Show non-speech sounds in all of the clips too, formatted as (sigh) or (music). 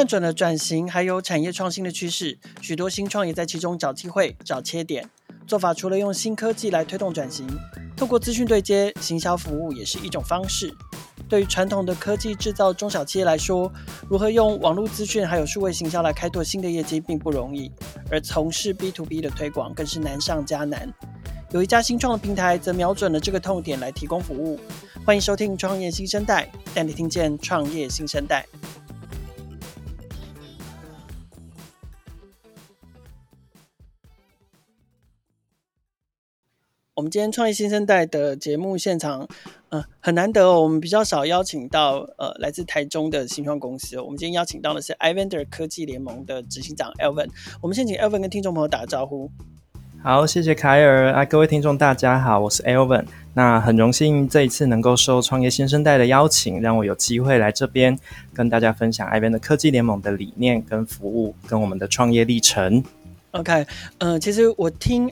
看准了转型还有产业创新的趋势，许多新创也在其中找机会、找切点。做法除了用新科技来推动转型，透过资讯对接、行销服务也是一种方式。对于传统的科技制造中小企业来说，如何用网络资讯还有数位行销来开拓新的业绩并不容易，而从事 B to B 的推广更是难上加难。有一家新创的平台则瞄准了这个痛点来提供服务。欢迎收听《创业新生代》，带你听见创业新生代。我们今天创业新生代的节目现场，嗯、呃，很难得哦，我们比较少邀请到呃来自台中的新创公司。哦我们今天邀请到的是 iVendor 科技联盟的执行长 Alven。我们先请 Alven 跟听众朋友打个招呼。好，谢谢凯尔啊，各位听众大家好，我是 Alven。那很荣幸这一次能够受创业新生代的邀请，让我有机会来这边跟大家分享 iVendor 科技联盟的理念跟服务，跟我们的创业历程。OK，嗯、呃，其实我听。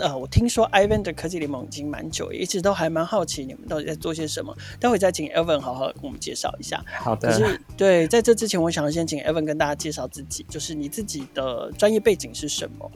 呃，我听说 iVendor 科技联盟已经蛮久，一直都还蛮好奇你们到底在做些什么。待会再请 Evan 好好跟我们介绍一下。好的。可是，对，在这之前，我想要先请 Evan 跟大家介绍自己，就是你自己的专业背景是什么？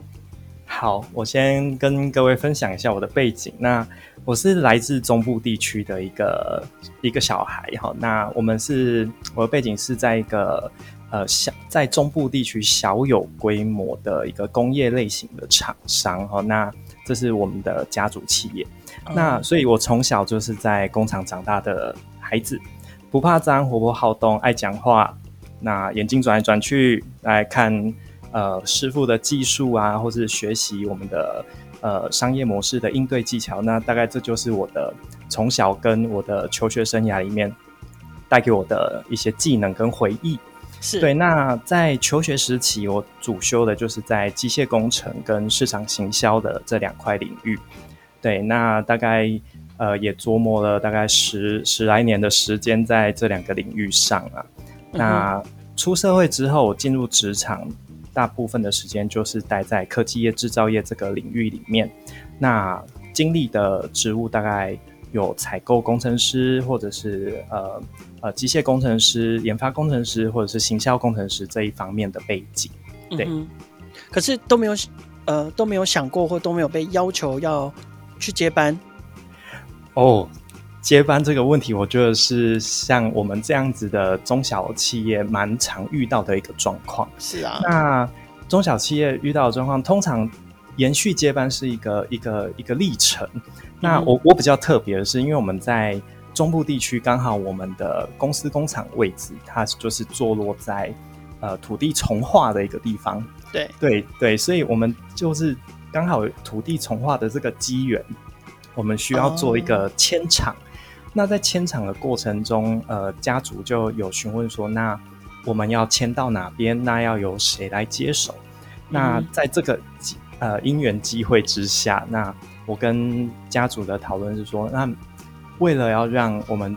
好，我先跟各位分享一下我的背景。那我是来自中部地区的一个一个小孩哈。那我们是我的背景是在一个呃小在中部地区小有规模的一个工业类型的厂商哈。那这是我们的家族企业，那所以，我从小就是在工厂长大的孩子，不怕脏，活泼好动，爱讲话。那眼睛转来转去来看，呃，师傅的技术啊，或是学习我们的呃商业模式的应对技巧。那大概这就是我的从小跟我的求学生涯里面带给我的一些技能跟回忆。是对，那在求学时期，我主修的就是在机械工程跟市场行销的这两块领域。对，那大概呃也琢磨了大概十十来年的时间在这两个领域上啊。嗯、那出社会之后进入职场，大部分的时间就是待在科技业、制造业这个领域里面。那经历的职务大概有采购工程师，或者是呃。呃，机械工程师、研发工程师或者是行销工程师这一方面的背景，对，嗯、可是都没有呃都没有想过或都没有被要求要去接班。哦，接班这个问题，我觉得是像我们这样子的中小企业蛮常遇到的一个状况。是啊，那中小企业遇到的状况，通常延续接班是一个一个一个历程。嗯、那我我比较特别的是，因为我们在中部地区刚好我们的公司工厂位置，它就是坐落在呃土地重化的一个地方。对对对，所以我们就是刚好土地重化的这个机缘，我们需要做一个迁厂。Oh. 那在迁厂的过程中，呃，家族就有询问说，那我们要迁到哪边？那要由谁来接手？嗯、那在这个呃因缘机会之下，那我跟家族的讨论是说，那。为了要让我们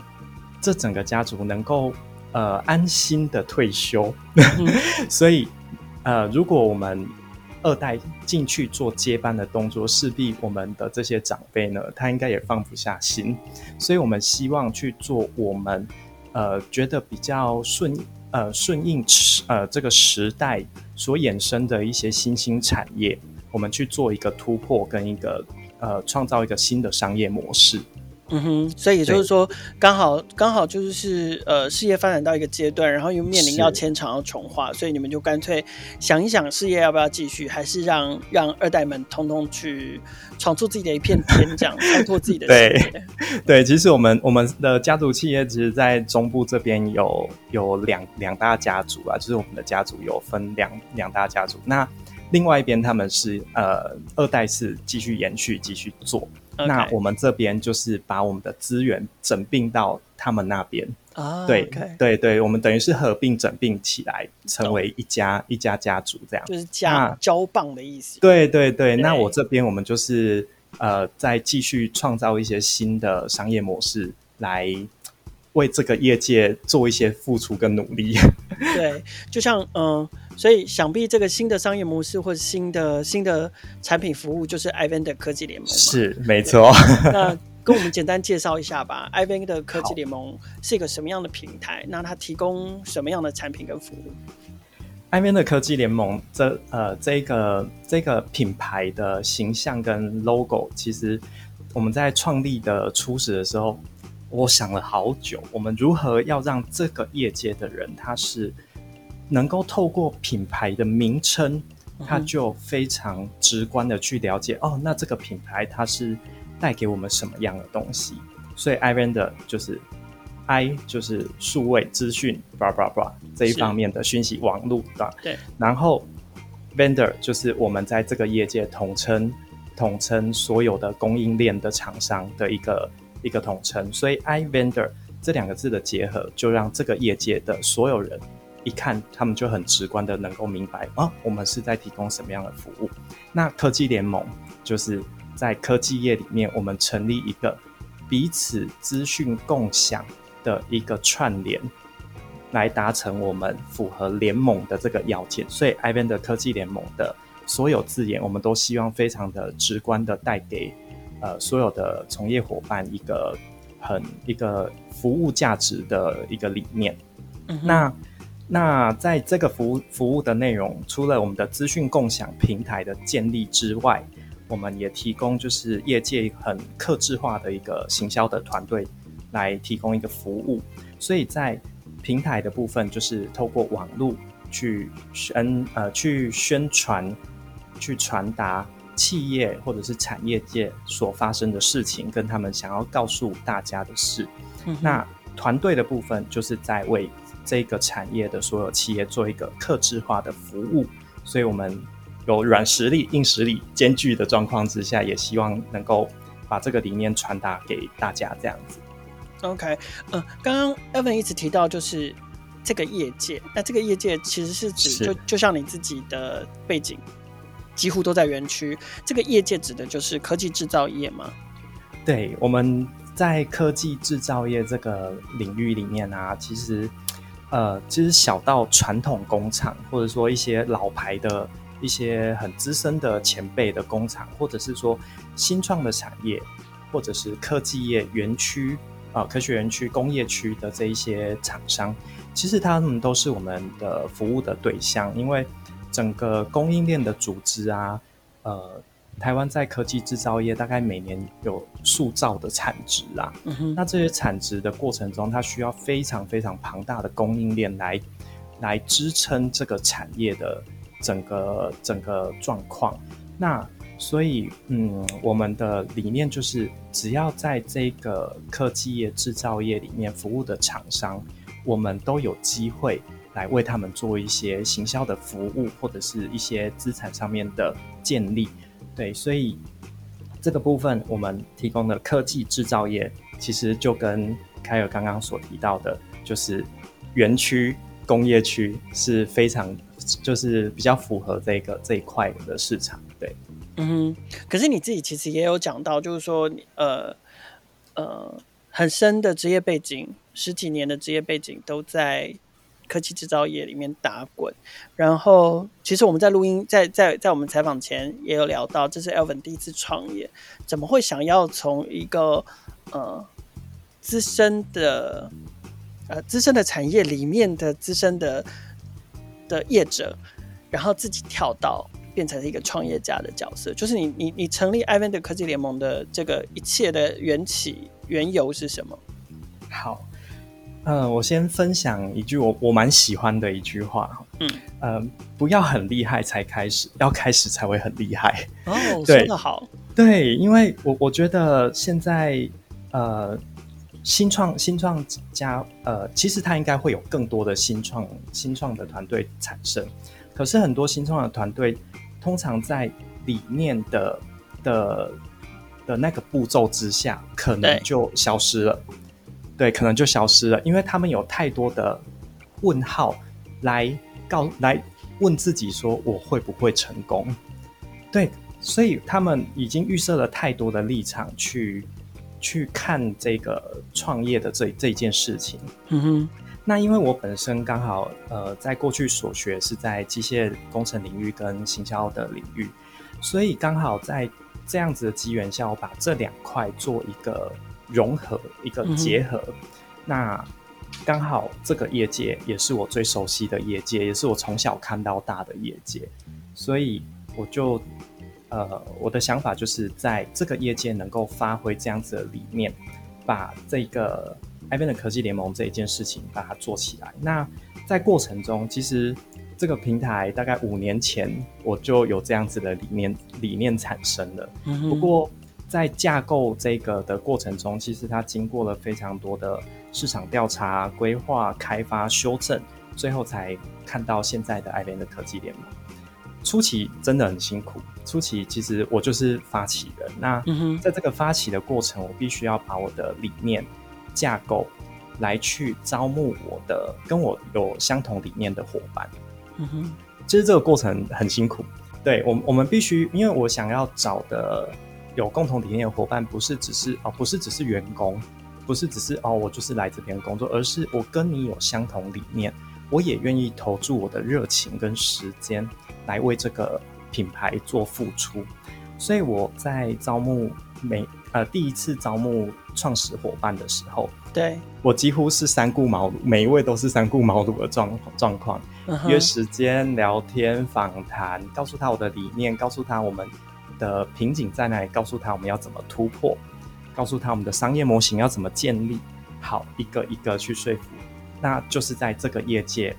这整个家族能够呃安心的退休，嗯、(laughs) 所以呃，如果我们二代进去做接班的动作，势必我们的这些长辈呢，他应该也放不下心，所以我们希望去做我们呃觉得比较顺呃顺应时呃这个时代所衍生的一些新兴产业，我们去做一个突破跟一个呃创造一个新的商业模式。嗯哼，所以也就是说，刚好刚好就是呃，事业发展到一个阶段，然后又面临要迁厂要重化，所以你们就干脆想一想，事业要不要继续，还是让让二代们通通去闯出自己的一片天，这样开拓自己的事业。(laughs) 对。对，其实我们我们的家族企业，其实，在中部这边有有两两大家族啊，就是我们的家族有分两两大家族，那另外一边他们是呃二代是继续延续继续做。那我们这边就是把我们的资源整并到他们那边啊，对.对对，我们等于是合并整并起来，成为一家、oh. 一家家族这样，就是家交棒的意思。对对对，那我这边我们就是呃，再继续创造一些新的商业模式，来为这个业界做一些付出跟努力。对，就像嗯。呃所以想必这个新的商业模式或者新的新的产品服务就是 iVendor 科技联盟。是没错。那跟我们简单介绍一下吧。(laughs) iVendor 科技联盟是一个什么样的平台？那它提供什么样的产品跟服务？iVendor 科技联盟这呃这个这个品牌的形象跟 logo，其实我们在创立的初始的时候，我想了好久，我们如何要让这个业界的人，他是能够透过品牌的名称，他就非常直观的去了解，哦，那这个品牌它是。带给我们什么样的东西？所以 iVendor 就是 I 就是数位资讯，blah blah blah 这一方面的讯息网络，对吧？对。然后 Vendor 就是我们在这个业界统称统称所有的供应链的厂商的一个一个统称。所以 iVendor 这两个字的结合，就让这个业界的所有人一看，他们就很直观的能够明白啊，我们是在提供什么样的服务。那科技联盟就是。在科技业里面，我们成立一个彼此资讯共享的一个串联，来达成我们符合联盟的这个要件。所以，iVendor 科技联盟的所有字眼，我们都希望非常的直观的带给呃所有的从业伙伴一个很一个服务价值的一个理念。嗯、那那在这个服务服务的内容，除了我们的资讯共享平台的建立之外，我们也提供就是业界很客制化的一个行销的团队来提供一个服务，所以在平台的部分就是透过网络去宣呃去宣传、去传达企业或者是产业界所发生的事情，跟他们想要告诉大家的事。那团队的部分就是在为这个产业的所有企业做一个客制化的服务，所以我们。有软实力、硬实力兼具的状况之下，也希望能够把这个理念传达给大家。这样子。OK，呃，刚刚 Evan 一直提到就是这个业界，那这个业界其实是指就就像你自己的背景，几乎都在园区。这个业界指的就是科技制造业吗？对，我们在科技制造业这个领域里面啊，其实呃，其实小到传统工厂，或者说一些老牌的。一些很资深的前辈的工厂，或者是说新创的产业，或者是科技业园区啊，科学园区、工业区的这一些厂商，其实他们都是我们的服务的对象。因为整个供应链的组织啊，呃，台湾在科技制造业大概每年有数兆的产值啊，嗯，那这些产值的过程中，它需要非常非常庞大的供应链来来支撑这个产业的。整个整个状况，那所以嗯，我们的理念就是，只要在这个科技业制造业里面服务的厂商，我们都有机会来为他们做一些行销的服务，或者是一些资产上面的建立。对，所以这个部分我们提供的科技制造业，其实就跟凯尔刚刚所提到的，就是园区工业区是非常。就是比较符合这个这一块的市场，对，嗯哼。可是你自己其实也有讲到，就是说，呃呃，很深的职业背景，十几年的职业背景都在科技制造业里面打滚。然后，其实我们在录音，在在在我们采访前也有聊到，这是 Elvin 第一次创业，怎么会想要从一个呃资深的呃资深的产业里面的资深的。的业者，然后自己跳到变成一个创业家的角色，就是你你你成立 Evend 科技联盟的这个一切的缘起缘由是什么？好，呃，我先分享一句我我蛮喜欢的一句话，嗯，呃，不要很厉害才开始，要开始才会很厉害。哦，(laughs) 说的好，对，因为我我觉得现在呃。新创新创家，呃，其实他应该会有更多的新创新创的团队产生，可是很多新创的团队通常在理念的的的那个步骤之下，可能就消失了。对，可能就消失了，因为他们有太多的问号来告来问自己说，我会不会成功？对，所以他们已经预设了太多的立场去。去看这个创业的这这件事情，嗯哼，那因为我本身刚好呃，在过去所学是在机械工程领域跟行销的领域，所以刚好在这样子的机缘下，我把这两块做一个融合，一个结合。嗯、那刚好这个业界也是我最熟悉的业界，也是我从小看到大的业界，所以我就呃，我的想法就是在这个业界能够发挥这样子的理念，把这个 iVent 科技联盟这一件事情把它做起来。那在过程中，其实。这个平台大概五年前我就有这样子的理念理念产生了。嗯、不过在架构这个的过程中，其实它经过了非常多的市场调查、规划、开发、修正，最后才看到现在的 iVent 科技联盟。初期真的很辛苦，初期其实我就是发起人。那在这个发起的过程，我必须要把我的理念架构来去招募我的跟我有相同理念的伙伴。嗯哼，其实这个过程很辛苦。对我，我们必须，因为我想要找的有共同理念的伙伴，不是只是哦，不是只是员工，不是只是哦，我就是来这边工作，而是我跟你有相同理念，我也愿意投注我的热情跟时间来为这个品牌做付出。所以我在招募每呃第一次招募创始伙伴的时候，对我几乎是三顾茅庐，每一位都是三顾茅庐的状状况。约时间聊天访谈，告诉他我的理念，告诉他我们的瓶颈在哪里，告诉他我们要怎么突破，告诉他我们的商业模型要怎么建立，好，一个一个去说服。那就是在这个业界，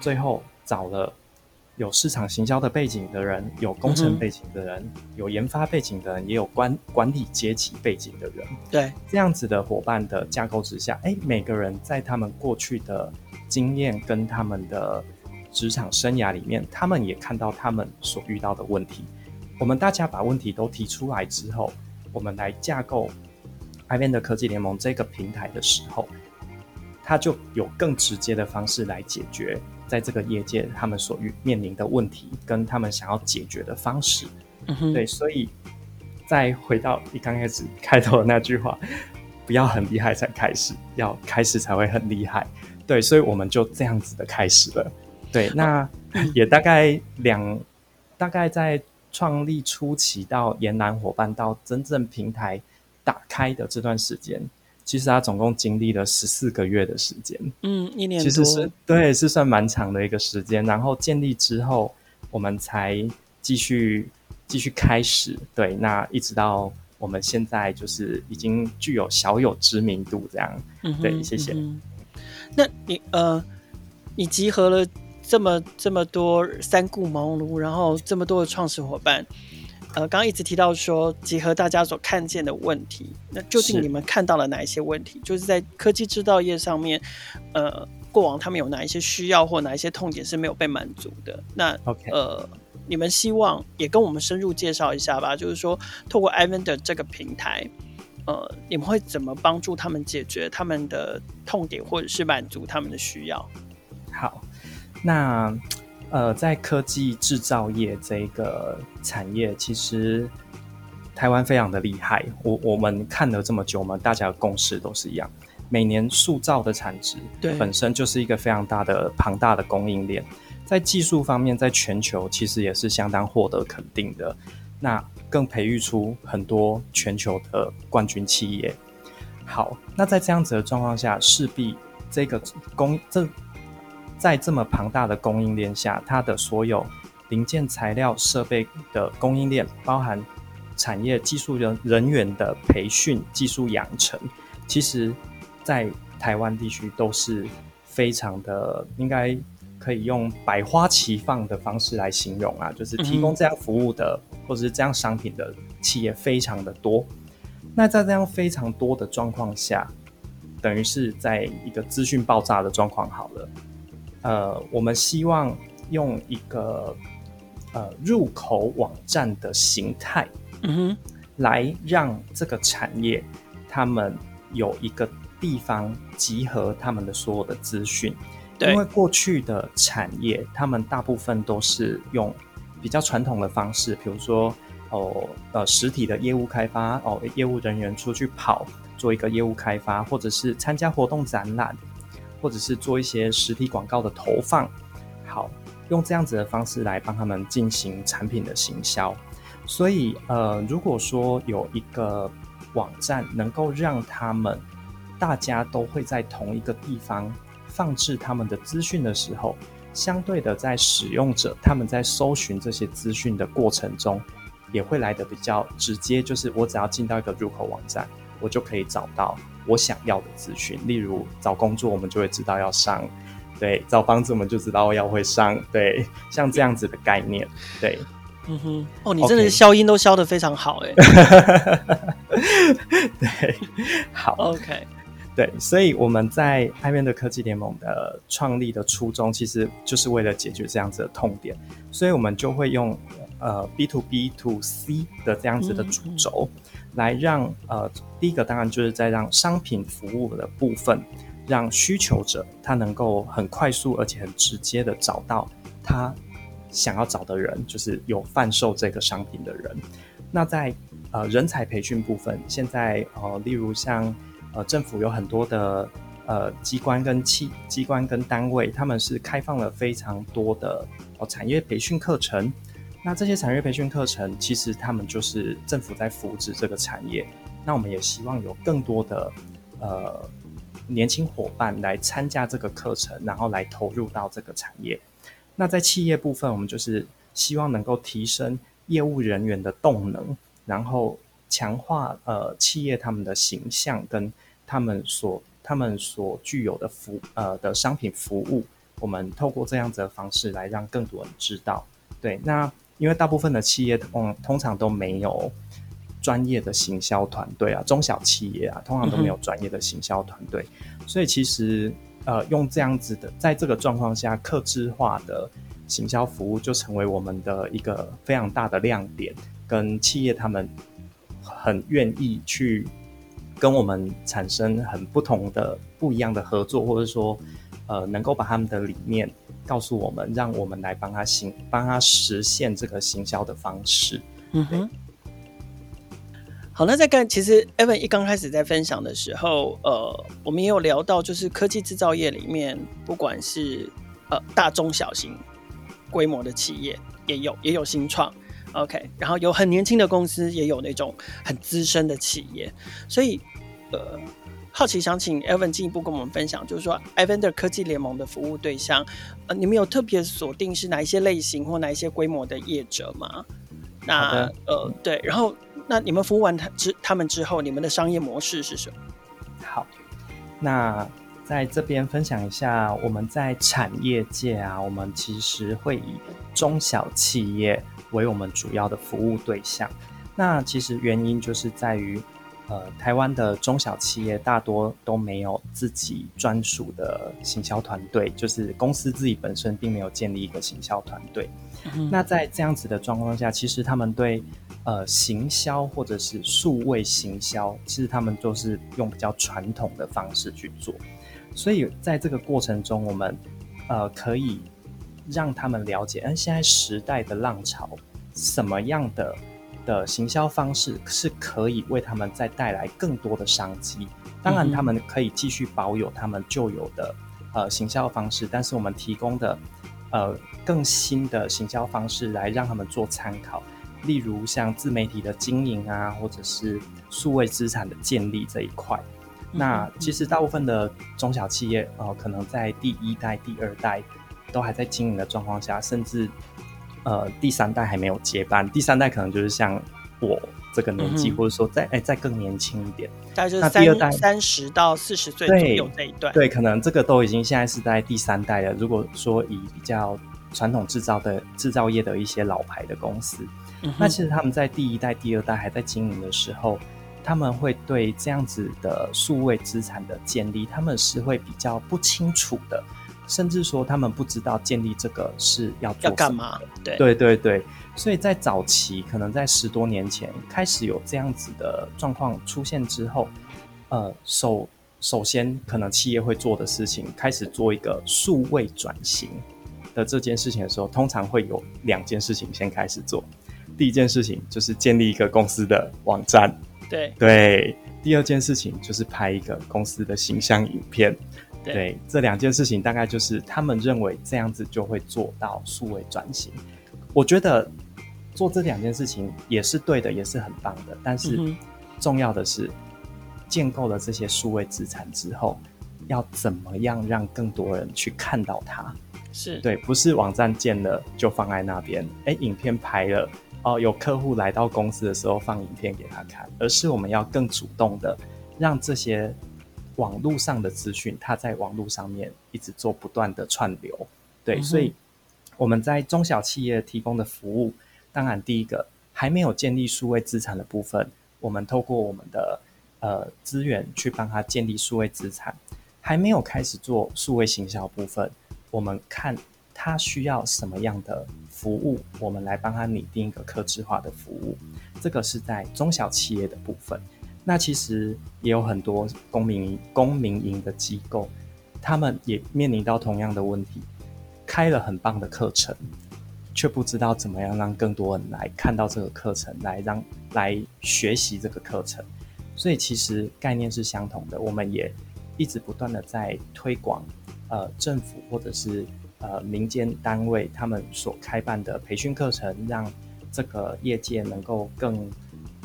最后找了有市场行销的背景的人，有工程背景的人，嗯、有研发背景的人，也有管管理阶级背景的人。对，这样子的伙伴的架构之下，哎，每个人在他们过去的。经验跟他们的职场生涯里面，他们也看到他们所遇到的问题。我们大家把问题都提出来之后，我们来架构 iVent 科技联盟这个平台的时候，它就有更直接的方式来解决在这个业界他们所遇面临的问题，跟他们想要解决的方式。嗯，对，所以再回到你刚开始 (laughs) 开头的那句话，不要很厉害才开始，要开始才会很厉害。对，所以我们就这样子的开始了。对，那也大概两，大概在创立初期到延揽伙伴到真正平台打开的这段时间，其实它总共经历了十四个月的时间。嗯，一年多。其实是对，是算蛮长的一个时间。然后建立之后，我们才继续继续开始。对，那一直到我们现在就是已经具有小有知名度这样。嗯哼，对，谢谢。嗯那你呃，你集合了这么这么多三顾茅庐，然后这么多的创始伙伴，呃，刚刚一直提到说结合大家所看见的问题，那究竟你们看到了哪一些问题？是就是在科技制造业上面，呃，过往他们有哪一些需要或哪一些痛点是没有被满足的？那 Okay. 呃，你们希望也跟我们深入介绍一下吧，就是说透过 iVent 的这个平台。呃，你们会怎么帮助他们解决他们的痛点，或者是满足他们的需要？好，那呃，在科技制造业这个产业，其实台湾非常的厉害。我我们看了这么久嘛，我们大家的共识都是一样，每年塑造的产值，对，本身就是一个非常大的庞大的供应链，在技术方面，在全球其实也是相当获得肯定的。那更培育出很多全球的冠军企业。好，那在这样子的状况下，势必这个供这在这么庞大的供应链下，它的所有零件、材料、设备的供应链，包含产业技术人人员的培训、技术养成，其实，在台湾地区都是非常的应该。可以用百花齐放的方式来形容啊，就是提供这样服务的、嗯、或者是这样商品的企业非常的多。那在这样非常多的状况下，等于是在一个资讯爆炸的状况好了。呃，我们希望用一个呃入口网站的形态，嗯哼，来让这个产业他们有一个地方集合他们的所有的资讯。对。因为过去的产业，他们大部分都是用比较传统的方式，比如说哦呃实体的业务开发哦，业务人员出去跑做一个业务开发，或者是参加活动展览，或者是做一些实体广告的投放，好，用这样子的方式来帮他们进行产品的行销。所以呃，如果说有一个网站能够让他们大家都会在同一个地方放置他们的资讯的时候，相对的，在使用者他们在搜寻这些资讯的过程中，也会来得比较直接，就是我只要进到一个入口网站，我就可以找到我想要的资讯。例如找工作，我们就会知道要上。对，找房子我们就知道要会上，对，像这样子的概念，对，嗯哼，哦，你真的是消音都消的非常好，哎，(laughs) 对，好，OK，对，所以我们在艾 vendor 科技联盟的创立的初衷，其实就是为了解决这样子的痛点，所以我们就会用呃 B to B to C 的这样子的主轴，来让呃第一个当然就是在让商品服务的部分。让需求者他能够很快速而且很直接的找到他想要找的人，就是有贩售这个商品的人。那在呃人才培训部分，现在呃例如像呃政府有很多的呃机关跟企机关跟单位，他们是开放了非常多的哦产业培训课程。那这些产业培训课程，其实他们就是政府在扶植这个产业。那我们也希望有更多的呃。年轻伙伴来参加这个课程，然后来投入到这个产业。那在企业部分，我们就是希望能够提升业务人员的动能，然后强化呃企业他们的形象跟他们所他们所具有的服呃的商品服务。我们透过这样子的方式来让更多人知道。对，那因为大部分的企业通通常都没有。专业的行销团队啊，中小企业啊，通常都没有专业的行销团队，嗯、所以其实呃，用这样子的，在这个状况下，客制化的行销服务就成为我们的一个非常大的亮点，跟企业他们很愿意去跟我们产生很不同的、不一样的合作，或者说呃，能够把他们的理念告诉我们，让我们来帮他行，帮他实现这个行销的方式。嗯哼。好，那再看其实 Evan 一刚开始在分享的时候，呃，我们也有聊到，就是科技制造业里面，不管是呃大中小型规模的企业，也有也有新创，OK，然后有很年轻的公司，也有那种很资深的企业，所以呃，好奇想请 Evan 进一步跟我们分享，就是说 Evander 科技联盟的服务对象，呃，你们有特别锁定是哪一些类型或哪一些规模的业者吗？那的呃，对，然后。那你们服务完他之他们之后，你们的商业模式是什么？好，那在这边分享一下，我们在产业界啊，我们其实会以中小企业为我们主要的服务对象。那其实原因就是在于。呃，台湾的中小企业大多都没有自己专属的行销团队，就是公司自己本身并没有建立一个行销团队。嗯、那在这样子的状况下，其实他们对呃行销或者是数位行销，其实他们都是用比较传统的方式去做。所以在这个过程中，我们呃可以让他们了解，嗯，现在时代的浪潮什么样的。的行销方式是可以为他们再带来更多的商机。当然，他们可以继续保有他们旧有的呃行销方式，但是我们提供的呃更新的行销方式来让他们做参考。例如像自媒体的经营啊，或者是数位资产的建立这一块。那其实大部分的中小企业呃，可能在第一代、第二代都还在经营的状况下，甚至。呃，第三代还没有接班，第三代可能就是像我这个年纪，嗯、或者说再哎、欸、再更年轻一点，大概就是那第二代三十到四十岁左右这一段，对，可能这个都已经现在是在第三代了。如果说以比较传统制造的制造业的一些老牌的公司，嗯、那其实他们在第一代、第二代还在经营的时候，他们会对这样子的数位资产的建立，他们是会比较不清楚的。甚至说他们不知道建立这个是要做要干嘛？对对对对，所以在早期，可能在十多年前开始有这样子的状况出现之后，呃，首首先可能企业会做的事情，开始做一个数位转型的这件事情的时候，通常会有两件事情先开始做。第一件事情就是建立一个公司的网站，对对。第二件事情就是拍一个公司的形象影片。对，对，这两件事情大概就是他们认为这样子就会做到数位转型。我觉得做这两件事情也是对的，也是很棒的。但是重要的是，建构了这些数位资产之后，要怎么样让更多人去看到它？是对，不是网站建了就放在那边，哎，影片拍了哦，有客户来到公司的时候放影片给他看，而是我们要更主动的让这些网络上的资讯，它在网络上面一直做不断的串流。对，嗯、所以我们在中小企业提供的服务，当然第一个还没有建立数位资产的部分，我们透过我们的呃资源去帮他建立数位资产，还没有开始做数位行销部分。我们看他需要什么样的服务，我们来帮他拟定一个客制化的服务。这个是在中小企业的部分。那其实也有很多公民公民营的机构，他们也面临到同样的问题，开了很棒的课程，却不知道怎么样让更多人来看到这个课程，来让来学习这个课程。所以其实概念是相同的，我们也一直不断的在推广。呃，政府或者是呃民间单位，他们所开办的培训课程，让这个业界能够更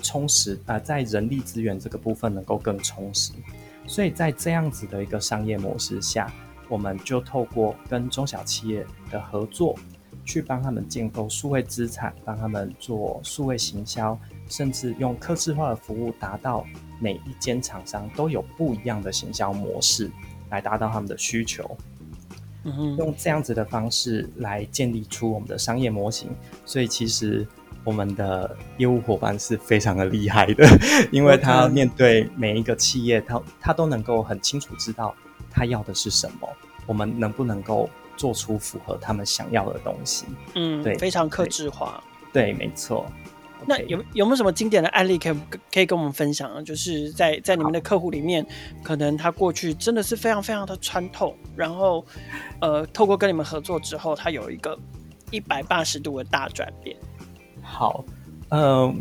充实啊、在人力资源这个部分能够更充实。所以在这样子的一个商业模式下，我们就透过跟中小企业的合作，去帮他们建构数位资产，帮他们做数位行销，甚至用客制化的服务，达到每一间厂商都有不一样的行销模式。来达到他们的需求，嗯哼，用这样子的方式来建立出我们的商业模型。所以其实我们的业务伙伴是非常的厉害的，(laughs) 因为他面对每一个企业，他他都能够很清楚知道他要的是什么，我们能不能够做出符合他们想要的东西？嗯，对，非常克制化。对，对，没错。那有有没有什么经典的案例可以可以跟我们分享啊？就是在在你们的客户里面，可能他过去真的是非常非常的穿透，然后呃，透过跟你们合作之后，他有一个一百八十度的大转变。好，嗯、呃，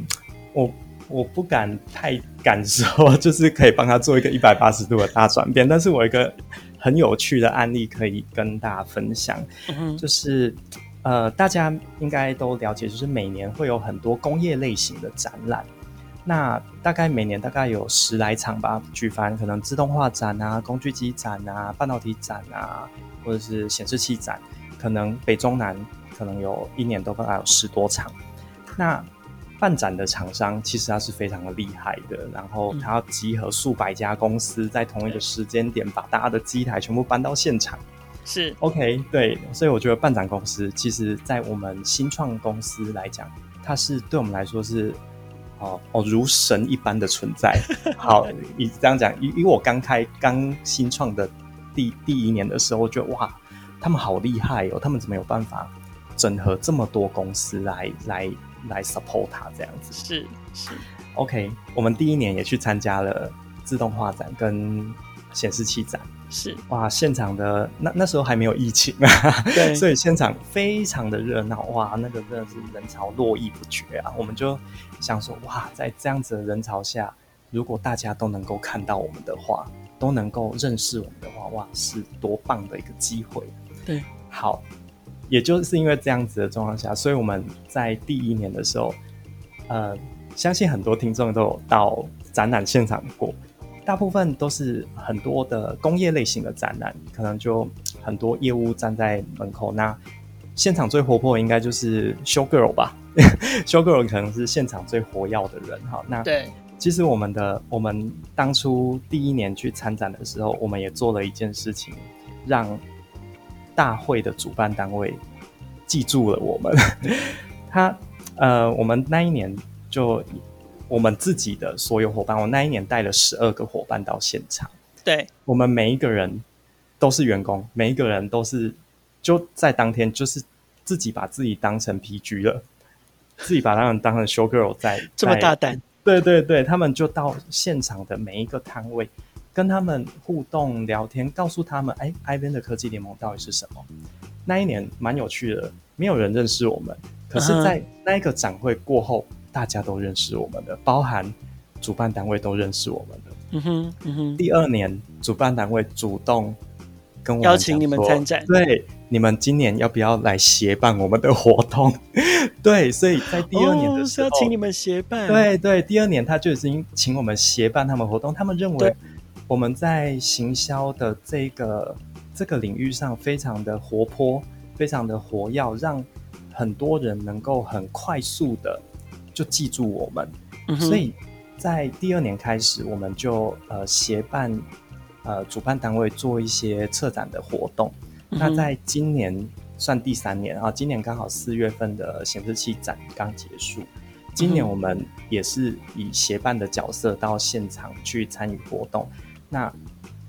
我我不敢太敢说，(laughs) 就是可以帮他做一个一百八十度的大转变，但是我有一个很有趣的案例可以跟大家分享，嗯、就是。呃，大家应该都了解，就是每年会有很多工业类型的展览，那大概每年大概有十来场吧，举凡可能自动化展啊、工具机展啊、半导体展啊，或者是显示器展，可能北中南可能有一年都大概有十多场。那办展的厂商其实他是非常的厉害的，然后他要集合数百家公司在同一个时间点，把大家的机台全部搬到现场。是 OK，对，所以我觉得办展公司，其实在我们新创公司来讲，它是对我们来说是哦哦如神一般的存在。(laughs) 好，以这样讲，以以我刚开刚新创的第第一年的时候，我觉得哇，他们好厉害哦，他们怎么有办法整合这么多公司来来来 support 它这样子？是是 OK，我们第一年也去参加了自动化展跟显示器展。是哇，现场的那那时候还没有疫情啊，对，(laughs) 所以现场非常的热闹哇，那个真的是人潮络绎不绝啊。我们就想说哇，在这样子的人潮下，如果大家都能够看到我们的话，都能够认识我们的话，哇，是多棒的一个机会。对，好，也就是因为这样子的状况下，所以我们在第一年的时候，呃，相信很多听众都有到展览现场过。大部分都是很多的工业类型的展览，可能就很多业务站在门口。那现场最活泼的应该就是 show girl 吧，(laughs) show girl 可能是现场最活跃的人哈。那对，其实我们的我们当初第一年去参展的时候，我们也做了一件事情，让大会的主办单位记住了我们。(laughs) 他呃，我们那一年就。我们自己的所有伙伴，我那一年带了十二个伙伴到现场。对，我们每一个人都是员工，每一个人都是就在当天，就是自己把自己当成 PG 了，自己把他们当成 show girl 在这么大胆。对对对，他们就到现场的每一个摊位，跟他们互动聊天，告诉他们，哎，IBM 的科技联盟到底是什么？那一年蛮有趣的，没有人认识我们，可是，在那一个展会过后。Uh. 大家都认识我们的，包含主办单位都认识我们的。嗯哼，嗯哼。第二年，主办单位主动跟我邀请你们参展，对，你们今年要不要来协办我们的活动？(laughs) 对，所以在第二年的时候，哦、是要请你们协办。对对，第二年他就已经请我们协办他们活动。他们认为我们在行销的这个这个领域上非常的活泼，非常的活跃，让很多人能够很快速的就记住我们。嗯、所以在第二年开始，我们就呃协办。呃，主办单位做一些策展的活动。嗯、那在今年算第三年啊，今年刚好四月份的显示器展刚结束。今年我们也是以协办的角色到现场去参与活动。那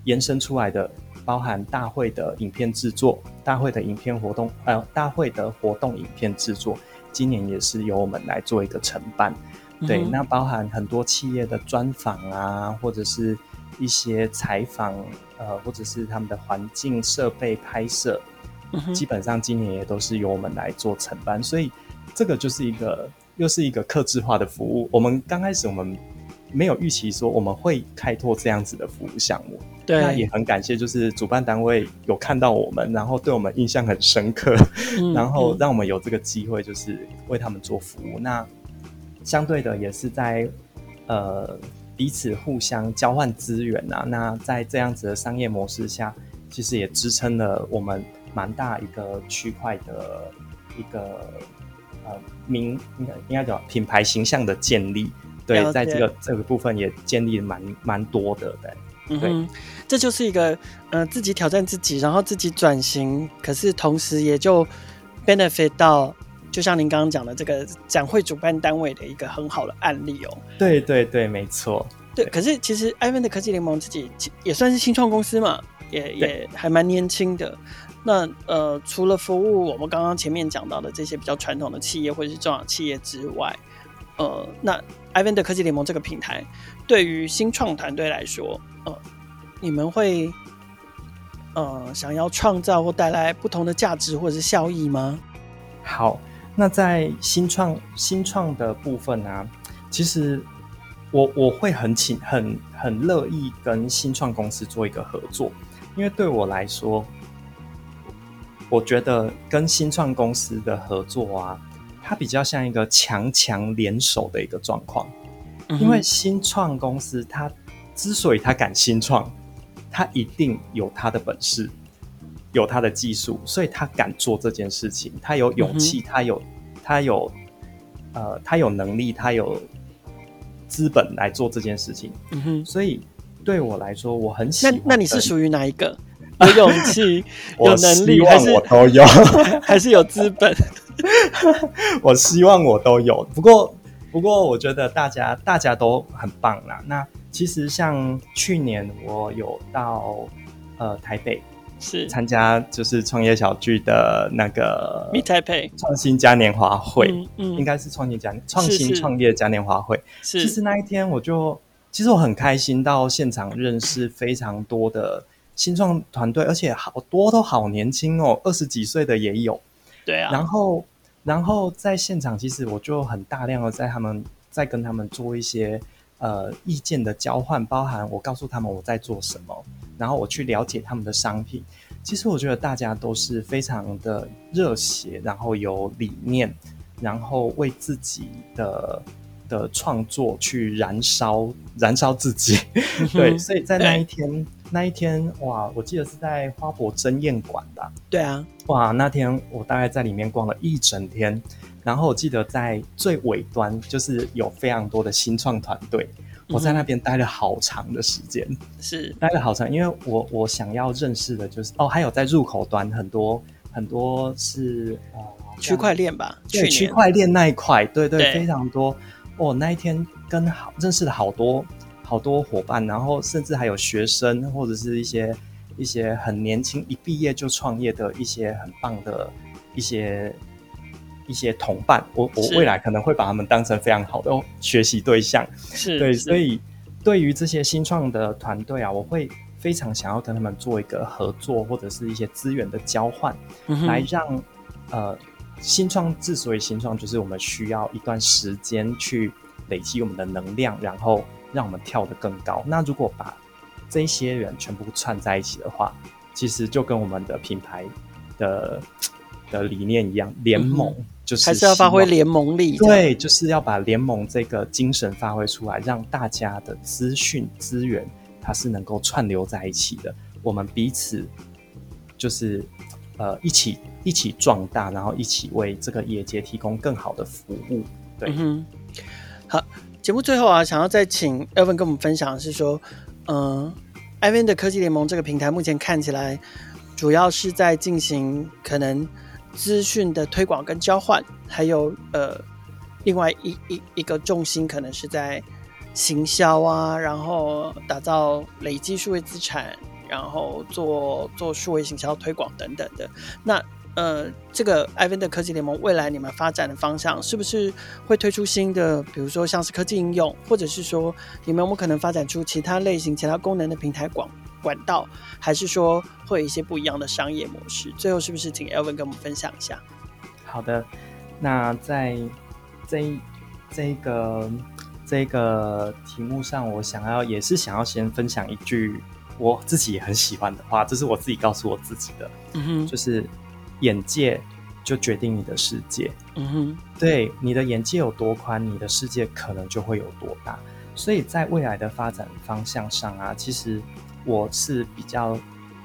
延伸出来的包含大会的影片制作、大会的影片活动，呃，大会的活动影片制作，今年也是由我们来做一个承办。嗯、对，那包含很多企业的专访啊，或者是。一些采访，呃，或者是他们的环境设备拍摄，嗯，基本上今年也都是由我们来做承办，所以这个就是一个又是一个客制化的服务。我们刚开始我们没有预期说我们会开拓这样子的服务项目，对，那也很感谢，就是主办单位有看到我们，然后对我们印象很深刻，嗯，然后让我们有这个机会，就是为他们做服务。嗯，那相对的也是在呃。彼此互相交换资源啊，那在这样子的商业模式下，其实也支撑了我们蛮大一个区块的一个呃名应该应该叫品牌形象的建立。对，在这个这个部分也建立蛮蛮多的。对，嗯哼，这就是一个呃自己挑战自己，然后自己转型，可是同时也就 benefit 到。就像您刚刚讲的，这个展会主办单位的一个很好的案例哦。对对对，没错。对，可是其实 iVent 科技联盟自己也算是新创公司嘛，也也还蛮年轻的。那呃，除了服务我们刚刚前面讲到的这些比较传统的企业或者是中小企业之外，呃，那 iVent 科技联盟这个平台对于新创团队来说，呃，你们会呃想要创造或带来不同的价值或者是效益吗？好。那在新创新创的部分呢、啊，其实我我会很请很很乐意跟新创公司做一个合作，因为对我来说，我觉得跟新创公司的合作啊，它比较像一个强强联手的一个状况。因为新创公司它之所以它敢新创，它一定有它的本事。有他的技术，所以他敢做这件事情。他有勇气，他有，他有，呃，他有能力，他有资本来做这件事情。嗯哼，所以对我来说，我很喜欢。那那你是属于哪一个？(laughs) 有勇气、有能力，还是我都有？(laughs) 还是有资本？(laughs) 我希望我都有。不过，不过，我觉得大家大家都很棒啦。那其实像去年我有到呃台北。是参加就是创业小聚的那个 Meet Taipei 创新嘉年华会，嗯，嗯应该是创新嘉创新创业嘉年华会。是，其实那一天我就其实我很开心到现场认识非常多的新创团队，而且好多都好年轻哦，二十几岁的也有。对啊，然后然后在现场其实我就很大量的在他们在跟他们做一些。呃，意见的交换包含我告诉他们我在做什么，然后我去了解他们的商品。其实我觉得大家都是非常的热血，然后有理念，然后为自己的的创作去燃烧燃烧自己。(laughs) 对，(laughs) 所以在那一天那一天哇，我记得是在花博争艳馆吧？对啊，哇，那天我大概在里面逛了一整天。然后我记得在最尾端，就是有非常多的新创团队，我在那边待了好长的时间，是待了好长，因为我我想要认识的就是哦，还有在入口端很多很多是呃区块链吧，对区块链那一块，对对，对非常多哦。那一天跟好认识了好多好多伙伴，然后甚至还有学生或者是一些一些很年轻一毕业就创业的一些很棒的一些。一些同伴，我我未来可能会把他们当成非常好的学习对象，是对，所以对于这些新创的团队啊，我会非常想要跟他们做一个合作，或者是一些资源的交换，嗯、来让呃新创之所以新创，就是我们需要一段时间去累积我们的能量，然后让我们跳得更高。那如果把这些人全部串在一起的话，其实就跟我们的品牌的的理念一样，联盟、嗯、就是还是要发挥联盟力，对，就是要把联盟这个精神发挥出来，让大家的资讯资源它是能够串流在一起的，我们彼此就是呃一起一起壮大，然后一起为这个业界提供更好的服务。对，嗯、好，节目最后啊，想要再请 Evan 跟我们分享是说，嗯、，Ivan 的科技联盟这个平台目前看起来，主要是在进行可能资讯的推广跟交换，还有呃，另外一一一个重心可能是在行销啊，然后打造累积数位资产，然后做做数位行销推广等等的那。呃，这个 iVenda 科技联盟未来你们发展的方向是不是会推出新的，比如说像是科技应用，或者是说你们有没有可能发展出其他类型、其他功能的平台广管道，还是说会有一些不一样的商业模式？最后是不是请 Alven 跟我们分享一下？好的，那在这这个这个题目上，我想要也是想要先分享一句我自己也很喜欢的话，这是我自己告诉我自己的，嗯哼，就是。眼界就决定你的世界。嗯哼，对，你的眼界有多宽，你的世界可能就会有多大。所以在未来的发展方向上啊，其实我是比较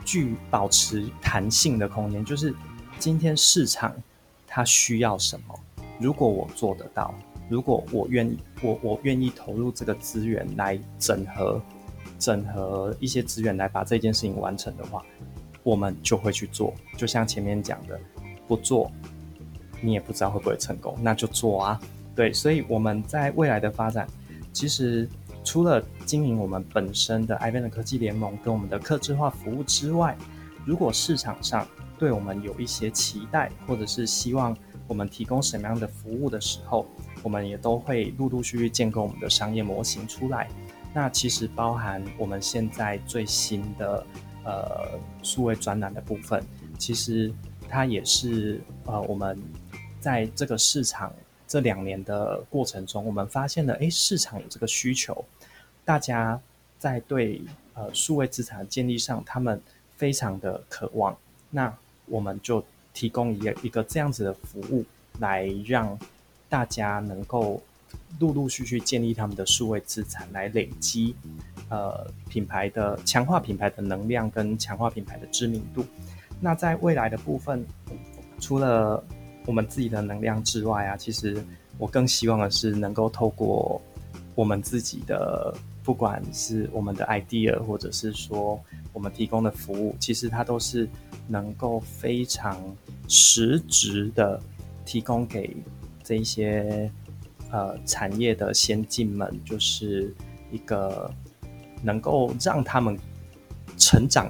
具保持弹性的空间。就是今天市场它需要什么，如果我做得到，如果我愿意，我我愿意投入这个资源来整合，整合一些资源来把这件事情完成的话。我们就会去做，就像前面讲的，不做你也不知道会不会成功，那就做啊。对，所以我们在未来的发展，其实除了经营我们本身的 iVenda 科技联盟跟我们的客制化服务之外，如果市场上对我们有一些期待，或者是希望我们提供什么样的服务的时候，我们也都会陆陆续续建构我们的商业模型出来。那其实包含我们现在最新的。呃，数位专栏的部分，其实它也是呃，我们在这个市场这两年的过程中，我们发现了，哎，市场有这个需求，大家在对呃数位资产建立上，他们非常的渴望，那我们就提供一个一个这样子的服务，来让大家能够。陆陆续续建立他们的数位资产，来累积呃品牌的强化品牌的能量跟强化品牌的知名度。那在未来的部分，除了我们自己的能量之外啊，其实我更希望的是能够透过我们自己的，不管是我们的 idea，或者是说我们提供的服务，其实它都是能够非常实质的提供给这一些。呃，产业的先进们就是一个能够让他们成长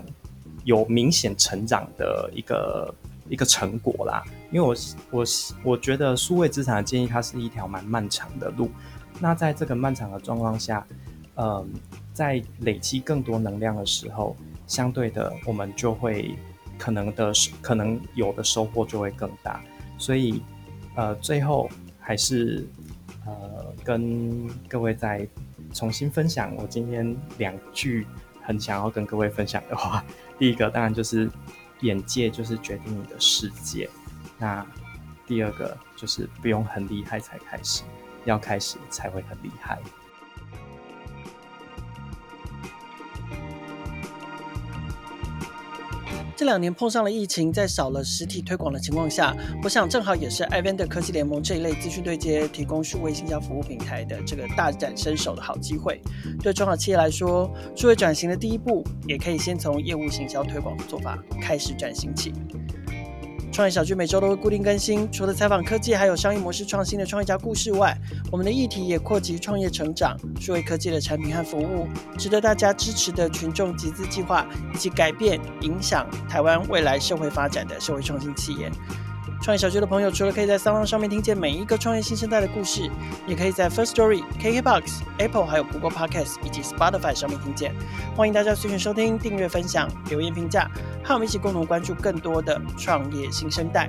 有明显成长的一个一个成果啦。因为我我我觉得数位资产的建议，它是一条蛮漫长的路。那在这个漫长的状况下，嗯、呃，在累积更多能量的时候，相对的，我们就会可能的可能有的收获就会更大。所以，呃，最后还是。呃，跟各位再重新分享我今天两句很想要跟各位分享的话。第一个当然就是眼界就是决定你的世界。那第二个就是不用很厉害才开始，要开始才会很厉害。这两年碰上了疫情，在少了实体推广的情况下，我想正好也是 iVenda 科技联盟这一类资讯对接、提供数位行销服务平台的这个大展身手的好机会。对中小企业来说，数位转型的第一步，也可以先从业务行销推广的做法开始转型起。创业小聚每周都会固定更新，除了采访科技还有商业模式创新的创业家故事外，我们的议题也扩及创业成长、数位科技的产品和服务，值得大家支持的群众集资计划，以及改变影响台湾未来社会发展的社会创新企业。创业小区的朋友，除了可以在三浪上面听见每一个创业新生代的故事，也可以在 First Story、KKBox、Apple、还有 Google Podcast 以及 Spotify 上面听见。欢迎大家随时收听、订阅、分享、留言、评价，和我们一起共同关注更多的创业新生代。